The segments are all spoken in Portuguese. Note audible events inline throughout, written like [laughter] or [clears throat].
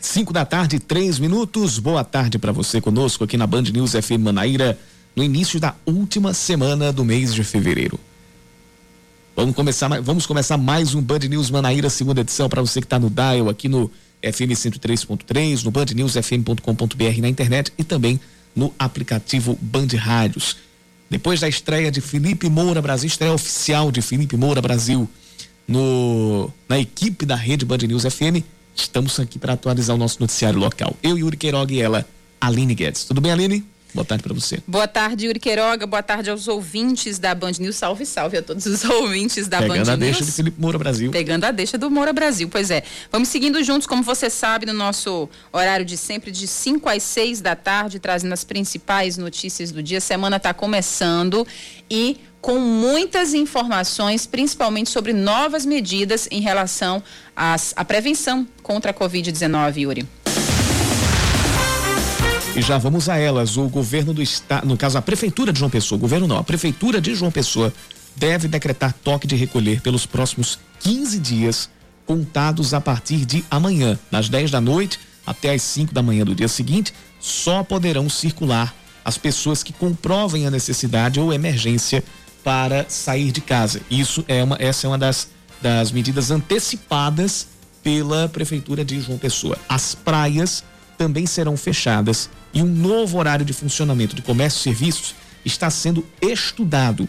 5 da tarde, três minutos. Boa tarde para você conosco aqui na Band News FM Manaíra, no início da última semana do mês de fevereiro. Vamos começar, vamos começar mais um Band News Manaíra, segunda edição, para você que está no Dial, aqui no FM 103.3, no bandnewsfm.com.br na internet e também no aplicativo Band Rádios. Depois da estreia de Felipe Moura Brasil, estreia oficial de Felipe Moura Brasil no, na equipe da rede Band News FM, estamos aqui para atualizar o nosso noticiário local. Eu, Yuri Queiroga e ela, Aline Guedes. Tudo bem, Aline? Boa tarde para você. Boa tarde, Yuri Queiroga. Boa tarde aos ouvintes da Band News. Salve, salve a todos os [laughs] ouvintes da Pegando Band News. Pegando a deixa de Felipe Moura Brasil. Pegando a deixa do Moura Brasil, pois é. Vamos seguindo juntos, como você sabe, no nosso horário de sempre, de 5 às 6 da tarde, trazendo as principais notícias do dia. A semana está começando e com muitas informações, principalmente sobre novas medidas em relação às, à prevenção contra a Covid-19, Yuri. E já vamos a elas. O governo do estado, no caso a prefeitura de João Pessoa, o governo não, a prefeitura de João Pessoa deve decretar toque de recolher pelos próximos 15 dias, contados a partir de amanhã, das 10 da noite até as 5 da manhã do dia seguinte, só poderão circular as pessoas que comprovem a necessidade ou emergência para sair de casa. Isso é uma, essa é uma das, das medidas antecipadas pela prefeitura de João Pessoa. As praias também serão fechadas e um novo horário de funcionamento de comércio e serviços está sendo estudado.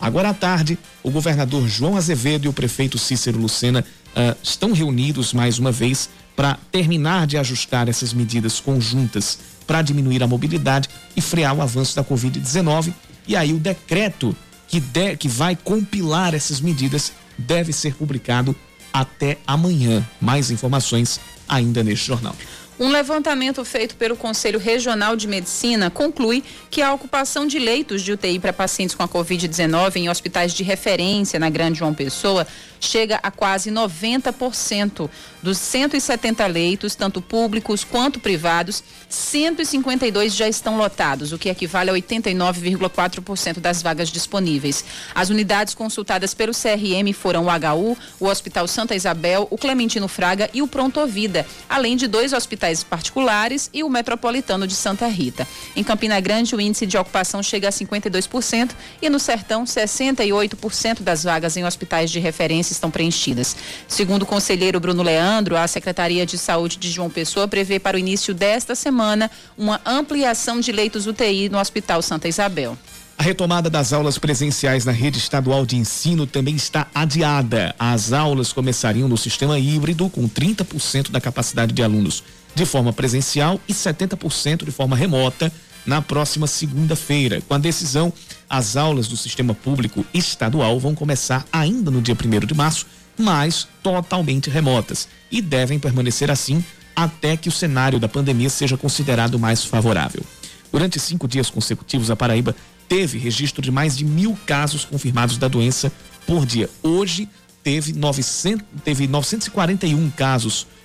Agora à tarde, o governador João Azevedo e o prefeito Cícero Lucena uh, estão reunidos mais uma vez para terminar de ajustar essas medidas conjuntas para diminuir a mobilidade e frear o avanço da Covid-19. E aí o decreto que, de, que vai compilar essas medidas deve ser publicado até amanhã. Mais informações ainda neste jornal. Um levantamento feito pelo Conselho Regional de Medicina conclui que a ocupação de leitos de UTI para pacientes com a Covid-19 em hospitais de referência na Grande João Pessoa chega a quase 90%. Dos 170 leitos, tanto públicos quanto privados, 152 já estão lotados, o que equivale a 89,4% das vagas disponíveis. As unidades consultadas pelo CRM foram o HU, o Hospital Santa Isabel, o Clementino Fraga e o Pronto Vida, além de dois hospitais particulares e o Metropolitano de Santa Rita. Em Campina Grande, o índice de ocupação chega a 52% e no Sertão, 68% das vagas em hospitais de referência estão preenchidas. Segundo o conselheiro Bruno Leandro, a Secretaria de Saúde de João Pessoa prevê para o início desta semana uma ampliação de leitos UTI no Hospital Santa Isabel. A retomada das aulas presenciais na rede estadual de ensino também está adiada. As aulas começariam no sistema híbrido, com 30% da capacidade de alunos de forma presencial e 70% de forma remota na próxima segunda-feira. Com a decisão, as aulas do sistema público estadual vão começar ainda no dia 1 de março, mas totalmente remotas e devem permanecer assim até que o cenário da pandemia seja considerado mais favorável. Durante cinco dias consecutivos, a Paraíba teve registro de mais de mil casos confirmados da doença por dia. Hoje teve, 900, teve 941 casos confirmados,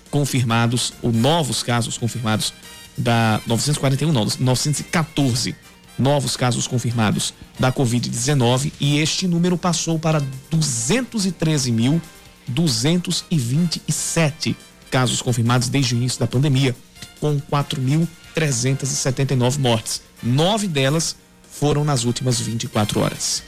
ou novos casos confirmados da 941, não, 914 novos casos confirmados da Covid-19 e este número passou para 213.227 casos confirmados desde o início da pandemia, com 4.379 mortes. Nove delas foram nas últimas 24 horas.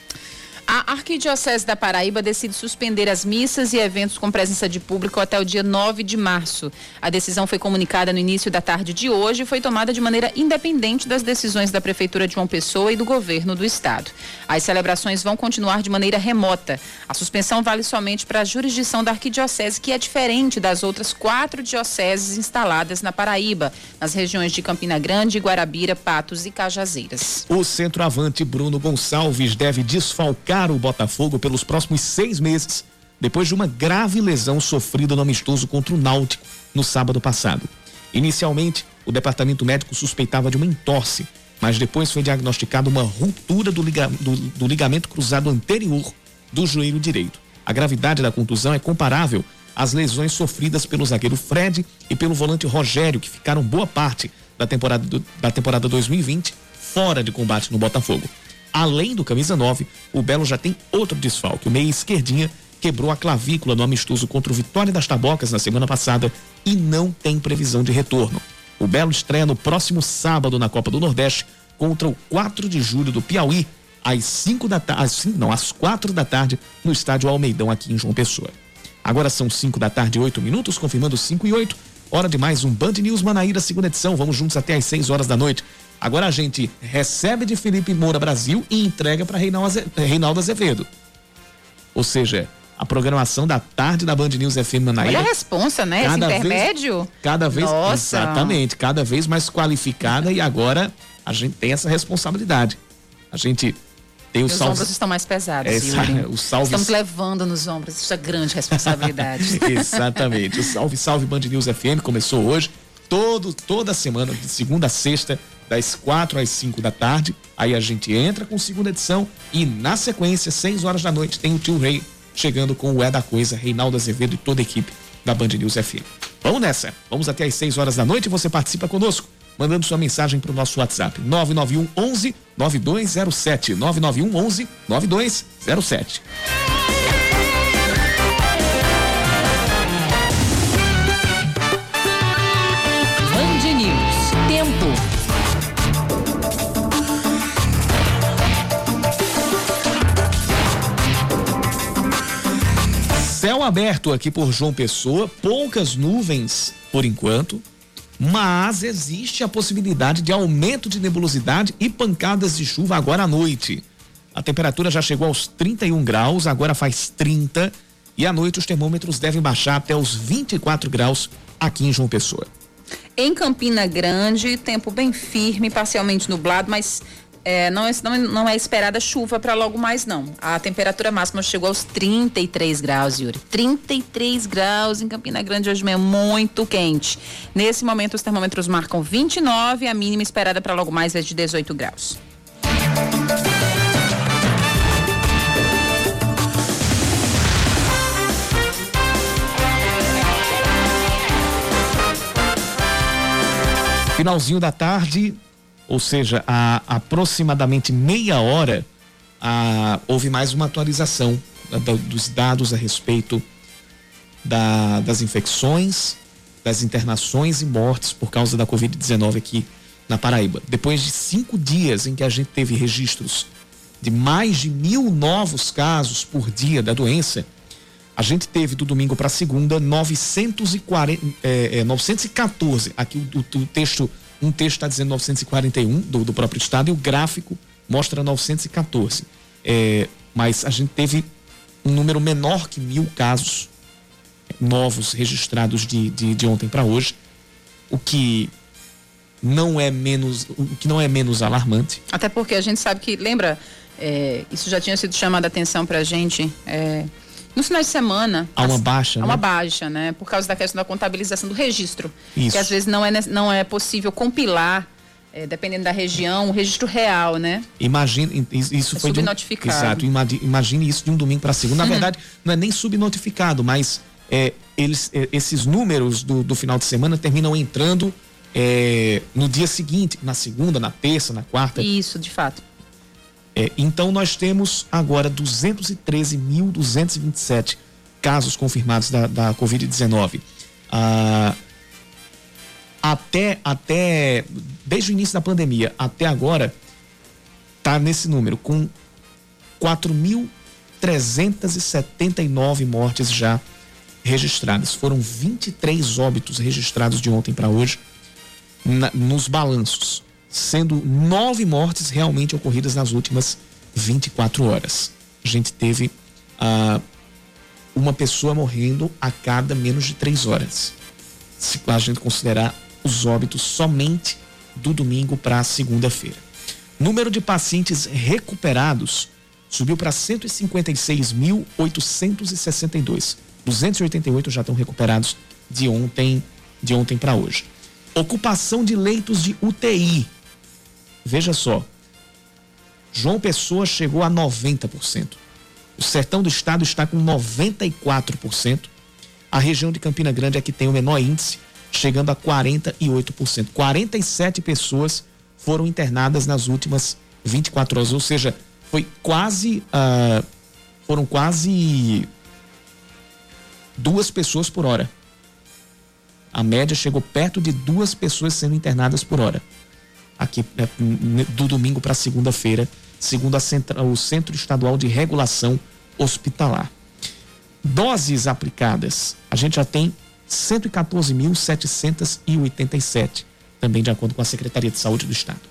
A Arquidiocese da Paraíba decide suspender as missas e eventos com presença de público até o dia 9 de março. A decisão foi comunicada no início da tarde de hoje e foi tomada de maneira independente das decisões da Prefeitura de João Pessoa e do governo do estado. As celebrações vão continuar de maneira remota. A suspensão vale somente para a jurisdição da Arquidiocese, que é diferente das outras quatro dioceses instaladas na Paraíba, nas regiões de Campina Grande, Guarabira, Patos e Cajazeiras. O centroavante Bruno Gonçalves deve desfalcar o Botafogo pelos próximos seis meses, depois de uma grave lesão sofrida no amistoso contra o Náutico no sábado passado. Inicialmente, o departamento médico suspeitava de uma entorse, mas depois foi diagnosticada uma ruptura do, liga, do, do ligamento cruzado anterior do joelho direito. A gravidade da contusão é comparável às lesões sofridas pelo zagueiro Fred e pelo volante Rogério, que ficaram boa parte da temporada, do, da temporada 2020 fora de combate no Botafogo. Além do camisa 9, o Belo já tem outro desfalque, o meia esquerdinha, quebrou a clavícula no amistoso contra o Vitória das Tabocas na semana passada e não tem previsão de retorno. O Belo estreia no próximo sábado na Copa do Nordeste contra o 4 de julho do Piauí, às 5 da tarde, não, às 4 da tarde, no estádio Almeidão, aqui em João Pessoa. Agora são 5 da tarde, 8 minutos, confirmando 5 e 8. Hora de mais um Band News Manaíra, segunda edição. Vamos juntos até às 6 horas da noite. Agora a gente recebe de Felipe Moura Brasil e entrega para Reinaldo Azevedo. Ou seja, a programação da tarde da Band News FM Manaíra. Olha a responsa, né? Cada Esse intermédio. Vez, cada vez, Nossa. exatamente, cada vez mais qualificada e agora a gente tem essa responsabilidade. A gente tem os salve... ombros estão mais pesados, é, [laughs] o salve... Estamos levando nos ombros essa grande responsabilidade. [laughs] exatamente. O Salve Salve Band News FM começou hoje, todo, toda semana, de segunda a sexta, das quatro às cinco da tarde. Aí a gente entra com segunda edição e na sequência, seis horas da noite, tem o Tio Rei chegando com o É da Coisa, Reinaldo Azevedo e toda a equipe da Band News FM. Vamos nessa. Vamos até às 6 horas da noite e você participa conosco, mandando sua mensagem para o nosso WhatsApp. 991 11 9207. 991 11 9207. Céu aberto aqui por João Pessoa, poucas nuvens por enquanto, mas existe a possibilidade de aumento de nebulosidade e pancadas de chuva agora à noite. A temperatura já chegou aos 31 graus, agora faz 30 e à noite os termômetros devem baixar até os 24 graus aqui em João Pessoa. Em Campina Grande, tempo bem firme, parcialmente nublado, mas é, não, é, não, não, é esperada chuva para logo mais, não. A temperatura máxima chegou aos 33 graus, Yuri. 33 graus em Campina Grande hoje mesmo, muito quente. Nesse momento, os termômetros marcam 29, a mínima esperada para logo mais é de 18 graus. Finalzinho da tarde, ou seja, há aproximadamente meia hora, houve mais uma atualização da, dos dados a respeito da, das infecções, das internações e mortes por causa da Covid-19 aqui na Paraíba. Depois de cinco dias em que a gente teve registros de mais de mil novos casos por dia da doença, a gente teve do domingo para segunda 940, é, é, 914. Aqui o, o, o texto um texto está dizendo 941 do, do próprio estado e o gráfico mostra 914. É, mas a gente teve um número menor que mil casos novos registrados de, de, de ontem para hoje, o que não é menos o que não é menos alarmante. Até porque a gente sabe que lembra é, isso já tinha sido chamado a atenção para a gente. É, no final de semana. Há uma baixa, há né? uma baixa, né? Por causa da questão da contabilização do registro. Isso. Que às vezes não é, não é possível compilar. É, dependendo da região, o registro real, né? Imagine, isso é foi subnotificado. De um, exato, imagine isso de um domingo para segunda. Na uhum. verdade, não é nem subnotificado, mas é, eles, é, esses números do, do final de semana terminam entrando é, no dia seguinte, na segunda, na terça, na quarta. Isso, de fato. É, então nós temos agora 213.227 casos confirmados da, da Covid-19. Ah, até, até, desde o início da pandemia até agora, está nesse número, com 4.379 mortes já registradas. Foram 23 óbitos registrados de ontem para hoje na, nos balanços sendo nove mortes realmente ocorridas nas últimas 24 horas. A gente teve ah, uma pessoa morrendo a cada menos de três horas. Se a gente considerar os óbitos somente do domingo para segunda-feira. Número de pacientes recuperados subiu para 156.862. 288 já estão recuperados de ontem, de ontem para hoje. Ocupação de leitos de UTI Veja só, João Pessoa chegou a 90%. O sertão do estado está com 94%. A região de Campina Grande é que tem o menor índice, chegando a 48%. 47 pessoas foram internadas nas últimas 24 horas, ou seja, foi quase. Uh, foram quase duas pessoas por hora. A média chegou perto de duas pessoas sendo internadas por hora. Aqui é, do domingo para segunda-feira, segundo Central, o Centro Estadual de Regulação Hospitalar. Doses aplicadas, a gente já tem 114.787, também de acordo com a Secretaria de Saúde do Estado.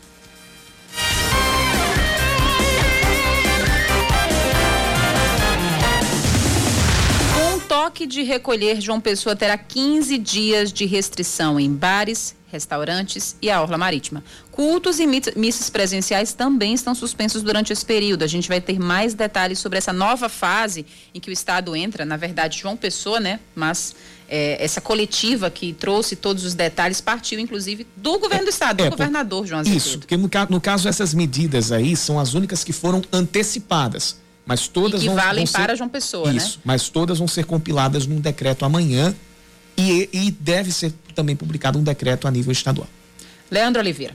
Toque de recolher, João Pessoa terá 15 dias de restrição em bares, restaurantes e a orla marítima. Cultos e missas presenciais também estão suspensos durante esse período. A gente vai ter mais detalhes sobre essa nova fase em que o Estado entra, na verdade, João Pessoa, né? Mas é, essa coletiva que trouxe todos os detalhes partiu, inclusive, do governo do Estado, é, do governador João Azevedo. Isso, porque no, no caso essas medidas aí são as únicas que foram antecipadas mas todas e que vão, valem vão ser, para João Pessoa, né? isso, né? mas todas vão ser compiladas num decreto amanhã e, e deve ser também publicado um decreto a nível estadual. Leandro Oliveira.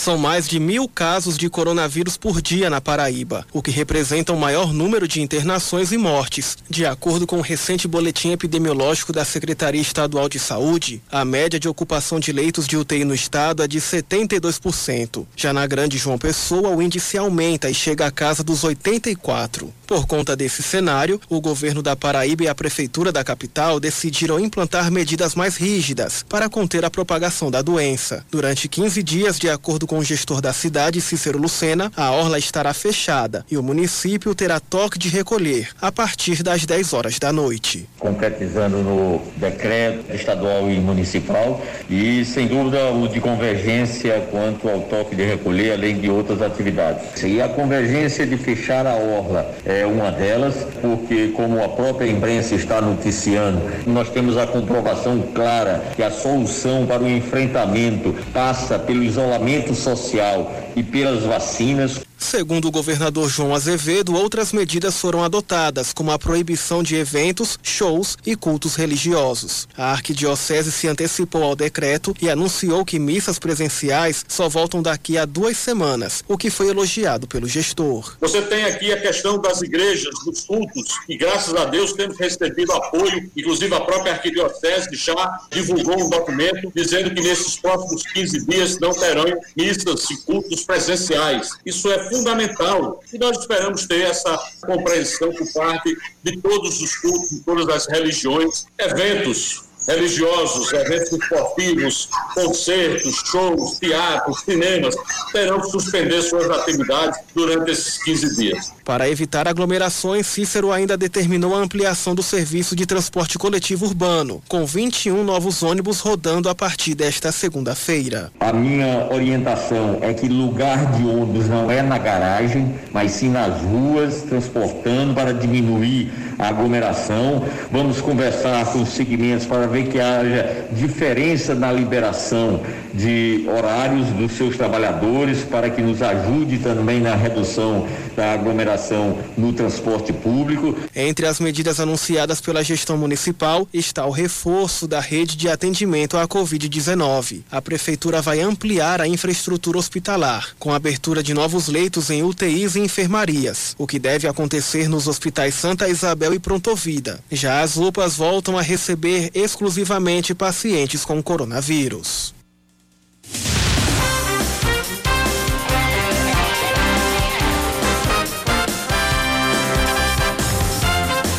São mais de mil casos de coronavírus por dia na Paraíba, o que representa o maior número de internações e mortes. De acordo com o recente boletim epidemiológico da Secretaria Estadual de Saúde, a média de ocupação de leitos de UTI no estado é de 72%. Já na Grande João Pessoa, o índice aumenta e chega à casa dos 84%. Por conta desse cenário, o governo da Paraíba e a prefeitura da capital decidiram implantar medidas mais rígidas para conter a propagação da doença. Durante 15 dias, de acordo com o gestor da cidade, Cícero Lucena, a orla estará fechada e o município terá toque de recolher a partir das 10 horas da noite. Concretizando no decreto estadual e municipal e, sem dúvida, o de convergência quanto ao toque de recolher, além de outras atividades. E a convergência de fechar a orla é, uma delas, porque, como a própria imprensa está noticiando, nós temos a comprovação clara que a solução para o enfrentamento passa pelo isolamento social e pelas vacinas. Segundo o governador João Azevedo, outras medidas foram adotadas, como a proibição de eventos, shows e cultos religiosos. A arquidiocese se antecipou ao decreto e anunciou que missas presenciais só voltam daqui a duas semanas, o que foi elogiado pelo gestor. Você tem aqui a questão das igrejas, dos cultos, e graças a Deus temos recebido apoio, inclusive a própria arquidiocese já divulgou um documento dizendo que nesses próximos 15 dias não terão missas e cultos presenciais. Isso é fundamental. E nós esperamos ter essa compreensão por parte de todos os cultos, de todas as religiões, eventos religiosos, eventos esportivos, concertos, shows, teatros, cinemas, terão que suspender suas atividades durante esses 15 dias. Para evitar aglomerações, Cícero ainda determinou a ampliação do serviço de transporte coletivo urbano, com 21 novos ônibus rodando a partir desta segunda-feira. A minha orientação é que lugar de ônibus não é na garagem, mas sim nas ruas, transportando para diminuir aglomeração. Vamos conversar com os segmentos para ver que haja diferença na liberação de horários dos seus trabalhadores, para que nos ajude também na redução da aglomeração no transporte público. Entre as medidas anunciadas pela gestão municipal está o reforço da rede de atendimento à Covid-19. A prefeitura vai ampliar a infraestrutura hospitalar, com a abertura de novos leitos em UTIs e enfermarias, o que deve acontecer nos hospitais Santa Isabel e Prontovida. Já as UPAs voltam a receber exclusivamente pacientes com coronavírus.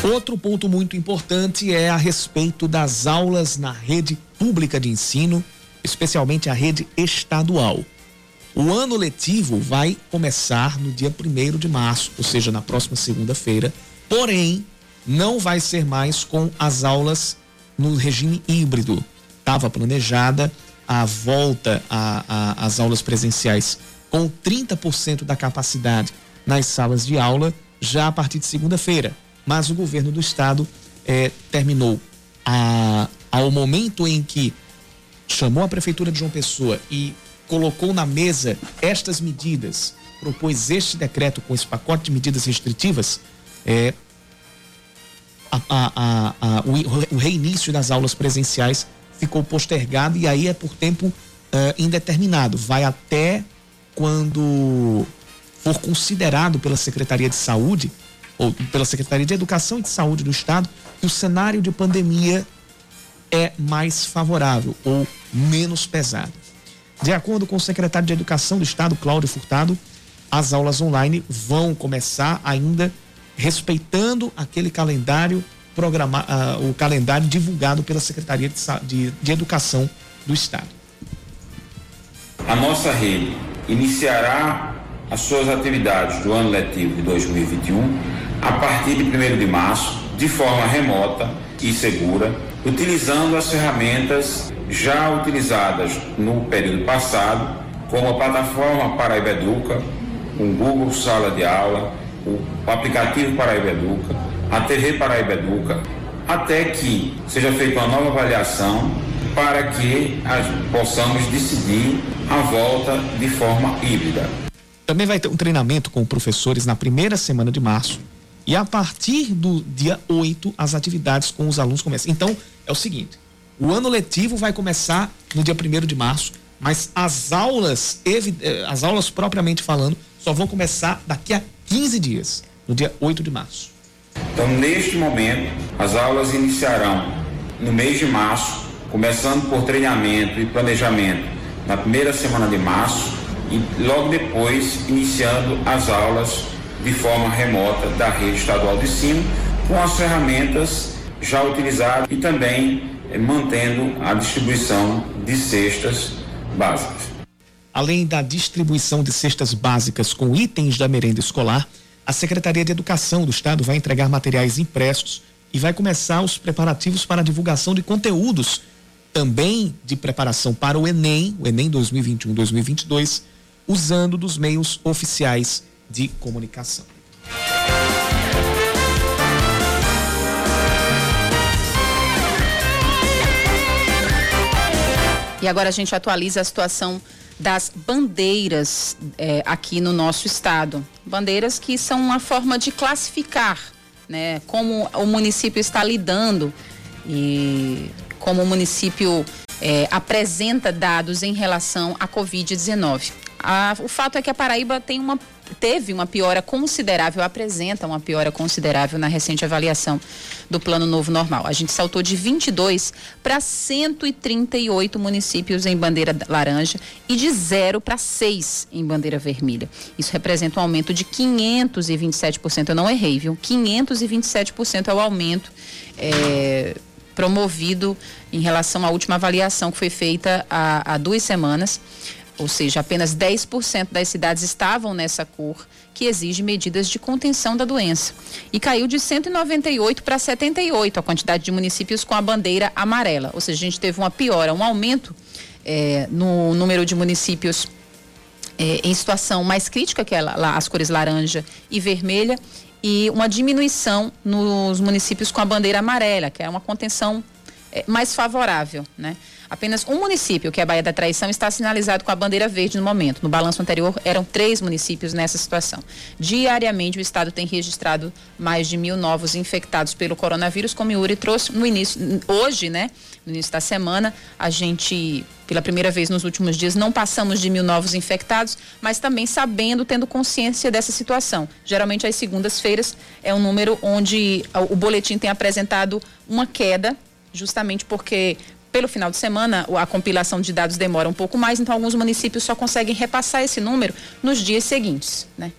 Outro ponto muito importante é a respeito das aulas na rede pública de ensino, especialmente a rede estadual. O ano letivo vai começar no dia 1 de março, ou seja, na próxima segunda-feira, porém, não vai ser mais com as aulas no regime híbrido. Estava planejada a volta às aulas presenciais com 30% da capacidade nas salas de aula já a partir de segunda-feira mas o governo do estado é, terminou a, ao momento em que chamou a prefeitura de João Pessoa e colocou na mesa estas medidas, propôs este decreto com esse pacote de medidas restritivas, é, a, a, a, o, o, reinício das aulas presenciais ficou postergado e aí é por tempo uh, indeterminado. Vai até quando for considerado pela Secretaria de Saúde ou pela Secretaria de Educação e de Saúde do Estado que o cenário de pandemia é mais favorável ou menos pesado. De acordo com o secretário de Educação do Estado, Cláudio Furtado, as aulas online vão começar ainda respeitando aquele calendário programa, uh, o calendário divulgado pela Secretaria de, de, de Educação do Estado. A nossa rede iniciará as suas atividades do ano letivo de 2021 a partir de 1 de março, de forma remota e segura, utilizando as ferramentas já utilizadas no período passado, como a plataforma Paraíba Educa, o Google Sala de Aula, o aplicativo Paraíba Educa, a TV Paraíba Educa, até que seja feita uma nova avaliação para que possamos decidir a volta de forma híbrida. Também vai ter um treinamento com professores na primeira semana de março. E a partir do dia 8, as atividades com os alunos começam. Então, é o seguinte: o ano letivo vai começar no dia 1 de março, mas as aulas, eh, as aulas propriamente falando, só vão começar daqui a 15 dias, no dia 8 de março. Então, neste momento, as aulas iniciarão no mês de março, começando por treinamento e planejamento na primeira semana de março e logo depois iniciando as aulas de forma remota da rede estadual de ensino com as ferramentas já utilizadas e também eh, mantendo a distribuição de cestas básicas. Além da distribuição de cestas básicas com itens da merenda escolar, a Secretaria de Educação do Estado vai entregar materiais impressos e vai começar os preparativos para a divulgação de conteúdos, também de preparação para o Enem, o Enem 2021-2022, usando dos meios oficiais de comunicação. E agora a gente atualiza a situação das bandeiras é, aqui no nosso estado. Bandeiras que são uma forma de classificar né, como o município está lidando e como o município é, apresenta dados em relação à Covid-19. o fato é que a Paraíba tem uma teve uma piora considerável, apresenta uma piora considerável na recente avaliação do Plano Novo Normal. A gente saltou de 22 para 138 municípios em bandeira laranja e de zero para 6 em bandeira vermelha. Isso representa um aumento de 527%. Eu não errei, viu? 527% é o aumento. É, promovido em relação à última avaliação que foi feita há, há duas semanas ou seja, apenas 10% das cidades estavam nessa cor que exige medidas de contenção da doença. E caiu de 198 para 78 a quantidade de municípios com a bandeira amarela. Ou seja, a gente teve uma piora, um aumento é, no número de municípios é, em situação mais crítica, que é lá, as cores laranja e vermelha, e uma diminuição nos municípios com a bandeira amarela, que é uma contenção é, mais favorável, né? Apenas um município, que é a Baía da Traição, está sinalizado com a bandeira verde no momento. No balanço anterior, eram três municípios nessa situação. Diariamente, o estado tem registrado mais de mil novos infectados pelo coronavírus, como Yuri trouxe no início, hoje, né? No início da semana, a gente, pela primeira vez nos últimos dias, não passamos de mil novos infectados, mas também sabendo, tendo consciência dessa situação. Geralmente, às segundas-feiras, é um número onde o boletim tem apresentado uma queda justamente porque pelo final de semana, a compilação de dados demora um pouco mais, então alguns municípios só conseguem repassar esse número nos dias seguintes, né?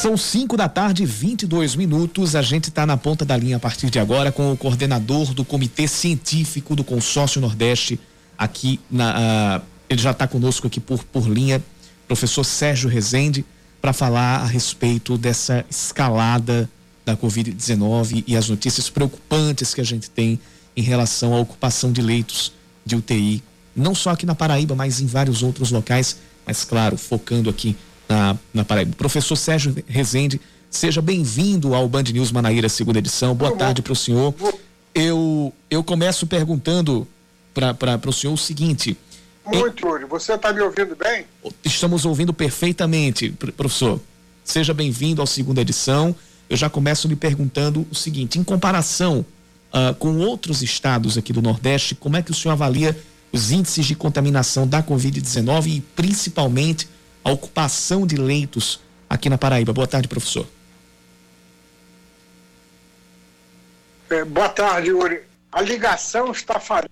São 5 da tarde, 22 minutos. A gente está na ponta da linha a partir de agora com o coordenador do Comitê Científico do Consórcio Nordeste aqui na. Uh, ele já está conosco aqui por, por linha, professor Sérgio Rezende, para falar a respeito dessa escalada da Covid-19 e as notícias preocupantes que a gente tem em relação à ocupação de leitos de UTI, não só aqui na Paraíba, mas em vários outros locais, mas claro, focando aqui na, na Paraíba. Professor Sérgio Rezende, seja bem-vindo ao Band News Manaíra, segunda edição. Boa tarde para o senhor. Eu, eu começo perguntando para o senhor o seguinte. Muito, Yuri. Você está me ouvindo bem? Estamos ouvindo perfeitamente, professor. Seja bem-vindo à segunda edição. eu já começo me perguntando o seguinte: em comparação uh, com outros estados aqui do Nordeste, como é que o senhor avalia os índices de contaminação da Covid-19 e principalmente a ocupação de leitos aqui na Paraíba? Boa tarde, professor. É, boa tarde, Yuri. A ligação está falhando.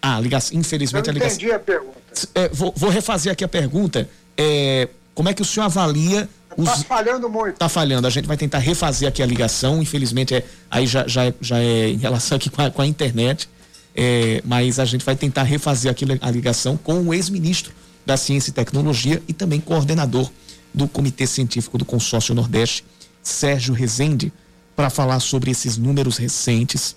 Ah, ligação, infelizmente Eu a ligação. entendi a pergunta. É, vou, vou, refazer aqui a pergunta. É, como é que o senhor avalia Está os... falhando muito. Está falhando. A gente vai tentar refazer aqui a ligação. Infelizmente, é, aí já, já, é, já é em relação aqui com a, com a internet. É, mas a gente vai tentar refazer aqui a ligação com o ex-ministro da Ciência e Tecnologia e também coordenador do Comitê Científico do Consórcio Nordeste, Sérgio Rezende, para falar sobre esses números recentes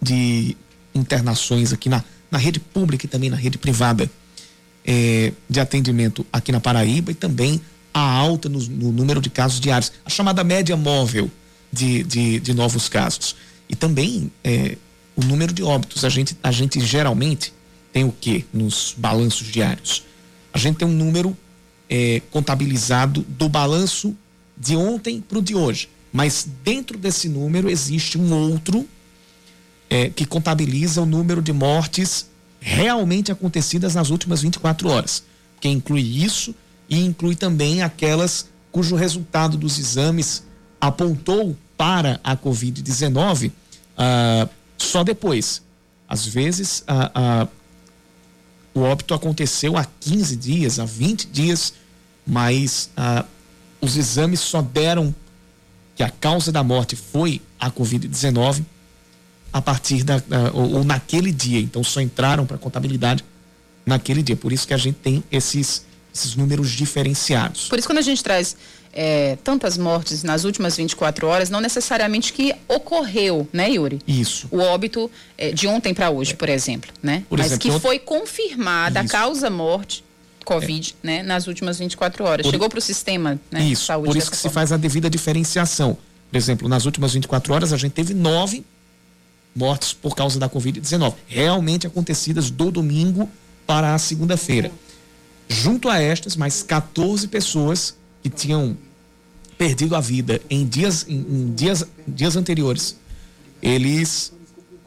de internações aqui na, na rede pública e também na rede privada é, de atendimento aqui na Paraíba e também a alta no, no, número de casos diários, a chamada média móvel de, de, de novos casos. E também é, o número de óbitos. A gente, a gente geralmente tem o que nos balanços diários? A gente tem um número é, contabilizado do balanço de ontem para o de hoje. Mas dentro desse número existe um outro é, que contabiliza o número de mortes realmente acontecidas nas últimas 24 horas, que inclui isso e inclui também aquelas cujo resultado dos exames apontou para a Covid-19 ah, só depois. Às vezes, ah, o óbito aconteceu há 15 dias, há 20 dias, mas ah, os exames só deram que a causa da morte foi a Covid-19 a partir da, ou, ou, naquele dia. Então só entraram para a contabilidade naquele dia. Por isso que a gente tem esses, esses números diferenciados. Por isso quando a gente traz é, tantas mortes nas últimas 24 horas, não necessariamente que ocorreu, né, Yuri? Isso. O óbito é, de ontem para hoje, por exemplo, né? Por Mas exemplo, que foi confirmada Isso. a causa-morte Covid, é. né, nas últimas 24 horas. Por... Chegou para o sistema né, isso, de saúde. Por isso que forma. se faz a devida diferenciação. Por exemplo, nas últimas 24 horas a gente teve nove mortes por causa da Covid-19, realmente acontecidas do domingo para a segunda-feira. Junto a estas, mais 14 pessoas que tinham perdido a vida em dias, em, em dias, dias anteriores, eles,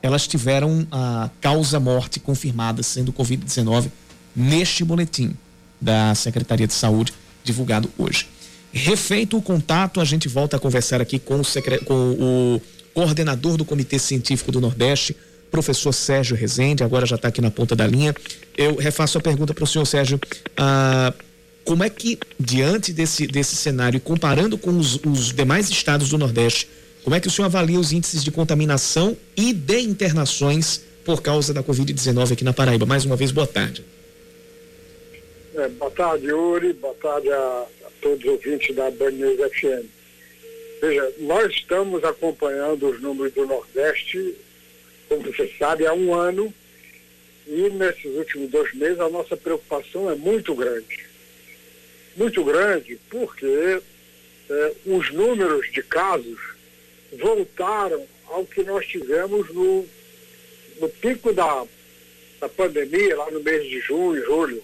elas tiveram a causa morte confirmada sendo Covid-19 neste boletim da Secretaria de Saúde, divulgado hoje. Refeito o contato, a gente volta a conversar aqui com o, secre... com o coordenador do Comitê Científico do Nordeste, professor Sérgio Rezende, agora já está aqui na ponta da linha. Eu refaço a pergunta para o senhor Sérgio. Ah, como é que, diante desse, desse cenário, comparando com os, os demais estados do Nordeste, como é que o senhor avalia os índices de contaminação e de internações por causa da Covid-19 aqui na Paraíba? Mais uma vez, boa tarde. É, boa tarde, Yuri. Boa tarde a, a todos os ouvintes da Band News FM. Veja, nós estamos acompanhando os números do Nordeste, como você sabe, há um ano, e nesses últimos dois meses a nossa preocupação é muito grande. Muito grande porque é, os números de casos voltaram ao que nós tivemos no, no pico da, da pandemia, lá no mês de junho, julho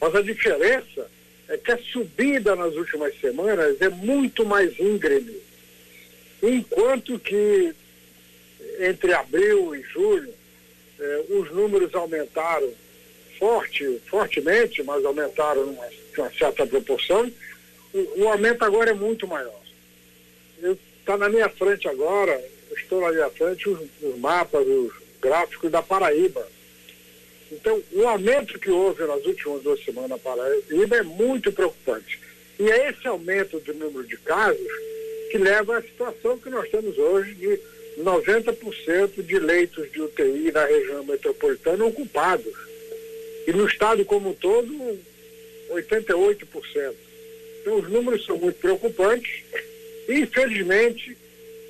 mas a diferença é que a subida nas últimas semanas é muito mais íngreme. Enquanto que entre abril e julho eh, os números aumentaram forte, fortemente, mas aumentaram uma, uma certa proporção, o, o, aumento agora é muito maior. Está na minha frente agora, estou na minha frente os, os mapas, os gráficos da Paraíba então, o aumento que houve nas últimas duas semanas na Paraíba é muito preocupante. E é esse aumento do número de casos que leva à situação que nós temos hoje de 90% de leitos de UTI na região metropolitana ocupados. E no estado como um todo, 88%. Então, os números são muito preocupantes. Infelizmente,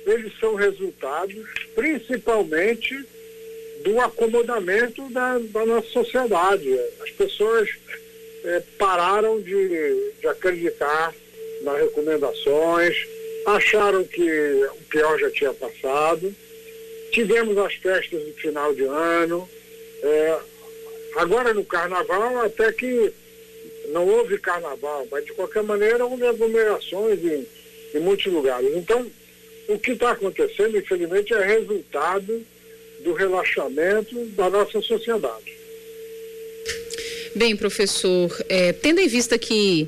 eles são resultados, principalmente, do acomodamento da, da nossa sociedade. As pessoas é, pararam de, de acreditar nas recomendações, acharam que o pior já tinha passado. Tivemos as festas de final de ano. É, agora no carnaval, até que não houve carnaval, mas de qualquer maneira houve aglomerações em, em muitos lugares. Então, o que está acontecendo, infelizmente, é resultado do relaxamento da nossa sociedade. Bem, professor, é, tendo em vista que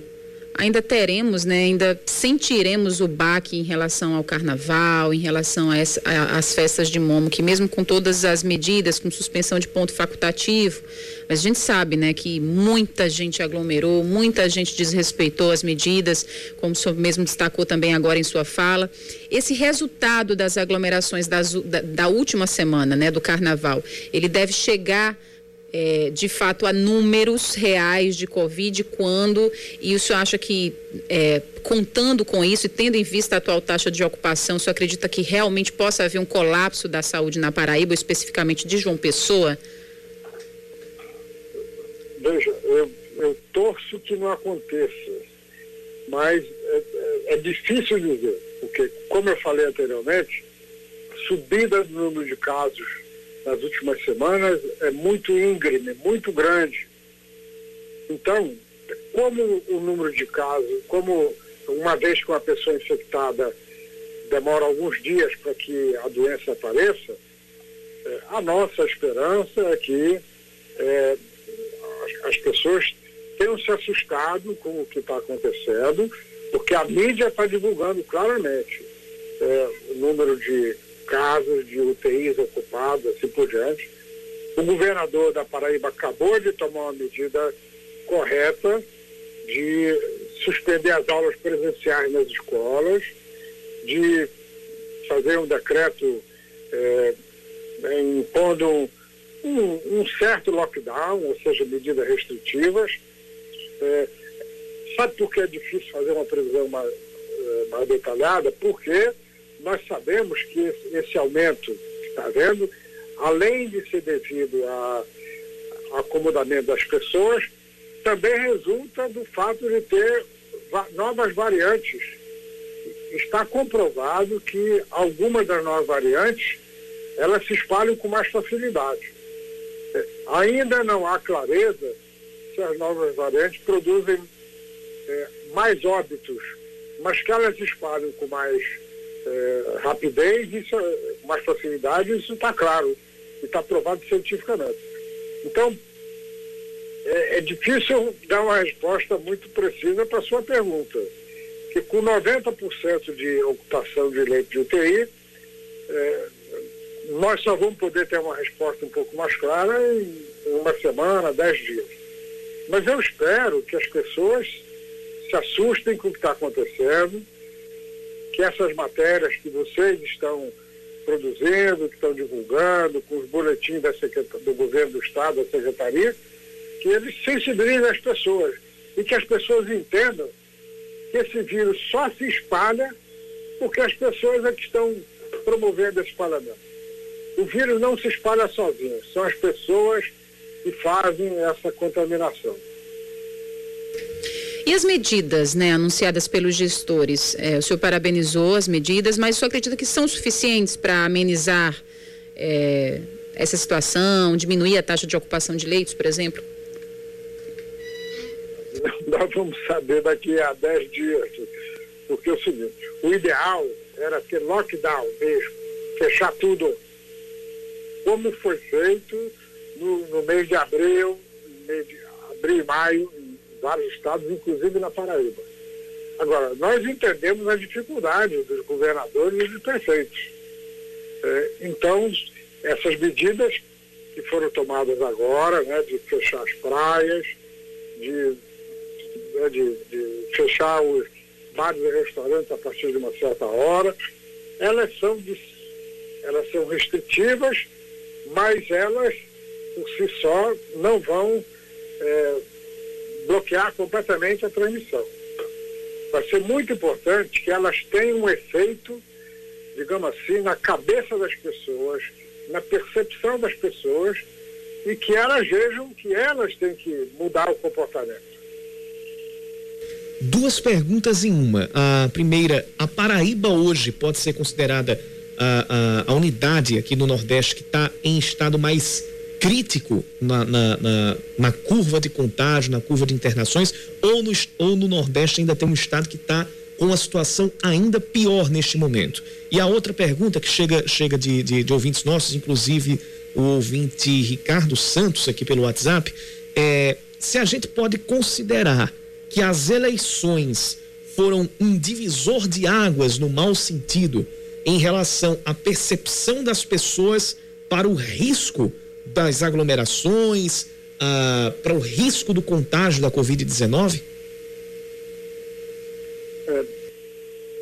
ainda teremos, né, ainda sentiremos o baque em relação ao carnaval, em relação às festas de Momo, que mesmo com todas as medidas, com suspensão de ponto facultativo, mas a gente sabe, né, que muita gente aglomerou, muita gente desrespeitou as medidas, como o senhor mesmo destacou também agora em sua fala. Esse resultado das aglomerações das, da, da última semana, né, do carnaval, ele deve chegar é, de fato a números reais de Covid, quando, e o senhor acha que, é, contando com isso e tendo em vista a atual taxa de ocupação, o senhor acredita que realmente possa haver um colapso da saúde na Paraíba, especificamente de João Pessoa? Veja, eu, eu torço que não aconteça, mas é, é, é difícil dizer, porque, como eu falei anteriormente, subida do número de casos nas últimas semanas é muito íngreme, muito grande. Então, como o número de casos, como uma vez que uma pessoa infectada demora alguns dias para que a doença apareça, é, a nossa esperança é que é, as, as pessoas tenham se assustado com o que está acontecendo, porque a mídia está divulgando claramente é, o número de casos de UTIs ocupadas, assim por diante. O governador da Paraíba acabou de tomar uma medida correta de suspender as aulas presenciais nas escolas, de fazer um decreto é, impondo um, um, um, certo lockdown, ou seja, medidas restritivas. É, sabe por que é difícil fazer uma previsão mais, é, mais detalhada? Porque nós sabemos que esse, esse aumento que está havendo, além de ser devido ao acomodamento das pessoas, também resulta do fato de ter novas variantes. Está comprovado que algumas das novas variantes elas se espalham com mais facilidade. É, ainda não há clareza se as novas variantes produzem é, mais óbitos, mas que elas espalham com mais é, rapidez, isso, é, mais facilidade, isso está claro e está provado cientificamente. Então, é, é, difícil dar uma resposta muito precisa para a sua pergunta, que com 90% de ocupação de leite de UTI, é, nós só vamos poder ter uma resposta um pouco mais clara em uma semana, dez dias. Mas eu espero que as pessoas se assustem com o que está acontecendo, que essas matérias que vocês estão produzindo, que estão divulgando, com os boletins do governo do Estado, da Secretaria, que eles sensibilizem as pessoas e que as pessoas entendam que esse vírus só se espalha porque as pessoas é que estão promovendo esse espalhamento. O vírus não se espalha sozinho, são as pessoas que fazem essa contaminação. E as medidas né, anunciadas pelos gestores? É, o senhor parabenizou as medidas, mas o senhor acredita que são suficientes para amenizar é, essa situação, diminuir a taxa de ocupação de leitos, por exemplo? [laughs] Nós vamos saber daqui a 10 dias, porque é o seguinte, o ideal era ter lockdown mesmo, fechar tudo, como foi feito no, no mês de abril, mês de abril e maio, vários estados, inclusive na Paraíba. Agora, nós entendemos a dificuldade dos governadores e dos prefeitos. É, então, essas medidas que foram tomadas agora, né, de fechar as praias, de, né, de, de fechar os bares e restaurantes a partir de uma certa hora, elas são, de, elas são restritivas, mas elas, por si só, não vão é, bloquear completamente a transmissão. Vai ser muito importante que elas tenham um efeito, digamos assim, na cabeça das pessoas, na percepção das pessoas e que elas vejam que elas têm que mudar o comportamento. Duas perguntas em uma. A primeira, a Paraíba hoje pode ser considerada a, a, a unidade aqui no Nordeste que está em estado mais crítico na, na, na, na, curva de contágio, na curva de internações, ou no, ou no Nordeste ainda tem um estado que está com a situação ainda pior neste momento. E a outra pergunta que chega, chega de, de, de ouvintes nossos, inclusive o ouvinte Ricardo Santos aqui pelo WhatsApp, é se a gente pode considerar que as eleições foram um divisor de águas no mau sentido em relação à percepção das pessoas para o risco das aglomerações, ah, para o risco do contágio da Covid-19? É,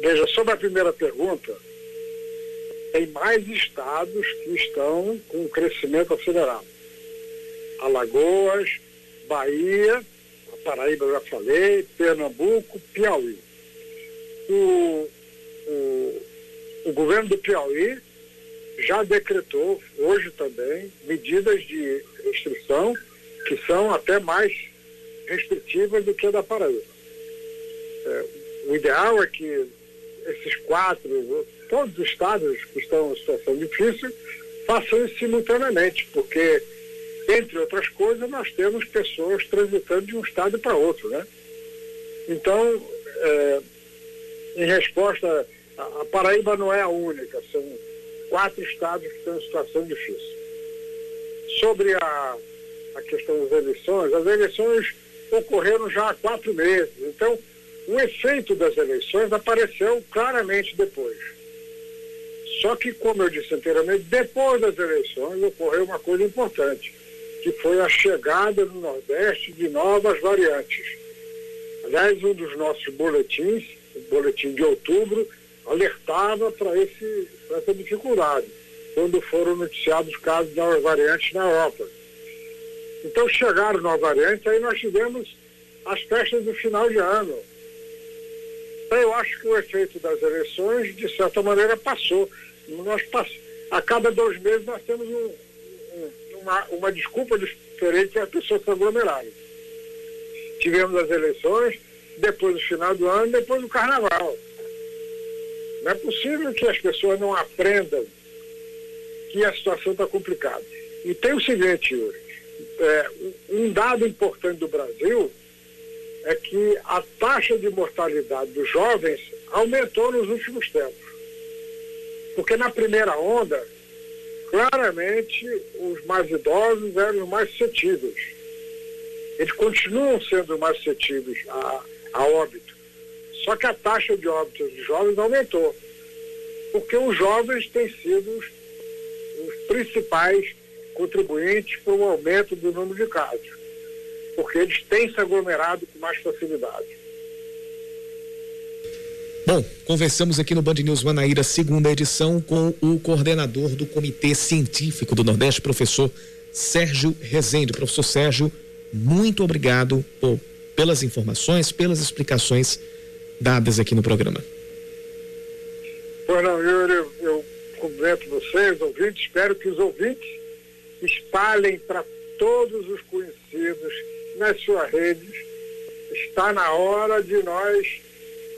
veja, sobre a primeira pergunta, tem mais estados que estão com crescimento acelerado. Alagoas, Bahia, Paraíba eu já falei, Pernambuco, Piauí. O, o, o governo do Piauí já decretou, hoje também, medidas de restrição que são até mais restritivas do que a da Paraíba. É, o ideal é que esses quatro, todos os estados que estão em situação difícil, façam isso simultaneamente, porque, entre outras coisas, nós temos pessoas transitando de um estado para outro, né? Então, é, em resposta, a, a Paraíba não é a única, são quatro estados que estão em situação difícil. Sobre a, a questão das eleições, as eleições ocorreram já há quatro meses. Então, o efeito das eleições apareceu claramente depois. Só que, como eu disse anteriormente, depois das eleições ocorreu uma coisa importante, que foi a chegada no Nordeste de novas variantes. Aliás, um dos nossos boletins, o boletim de outubro, alertava para essa dificuldade, quando foram noticiados casos de novas variantes na Europa. Então chegaram novas variantes, aí nós tivemos as festas do final de ano. Então eu acho que o efeito das eleições, de certa maneira, passou. Nós pass... A cada dois meses nós temos um, um, uma, uma desculpa diferente as pessoas se aglomerarem. Tivemos as eleições, depois do final do ano, depois do carnaval. Não é possível que as pessoas não aprendam que a situação está complicada. E tem o seguinte, Yuri, é, um dado importante do Brasil é que a taxa de mortalidade dos jovens aumentou nos últimos tempos. Porque na primeira onda, claramente os mais idosos eram os mais suscetíveis. Eles continuam sendo mais suscetíveis a, a óbito. Só que a taxa de óbitos de jovens aumentou. Porque os jovens têm sido os, principais contribuintes para o aumento do número de casos, porque eles têm se aglomerado com mais facilidade. Bom, conversamos aqui no Band News Manaíra, segunda edição, com o coordenador do Comitê Científico do Nordeste, professor Sérgio Rezende. Professor Sérgio, muito obrigado por, pelas informações, pelas explicações dadas aqui no programa. Pois não, eu, eu, eu cumprimento vocês, ouvintes, espero que os ouvintes espalhem para todos os conhecidos nas suas redes. Está na hora de nós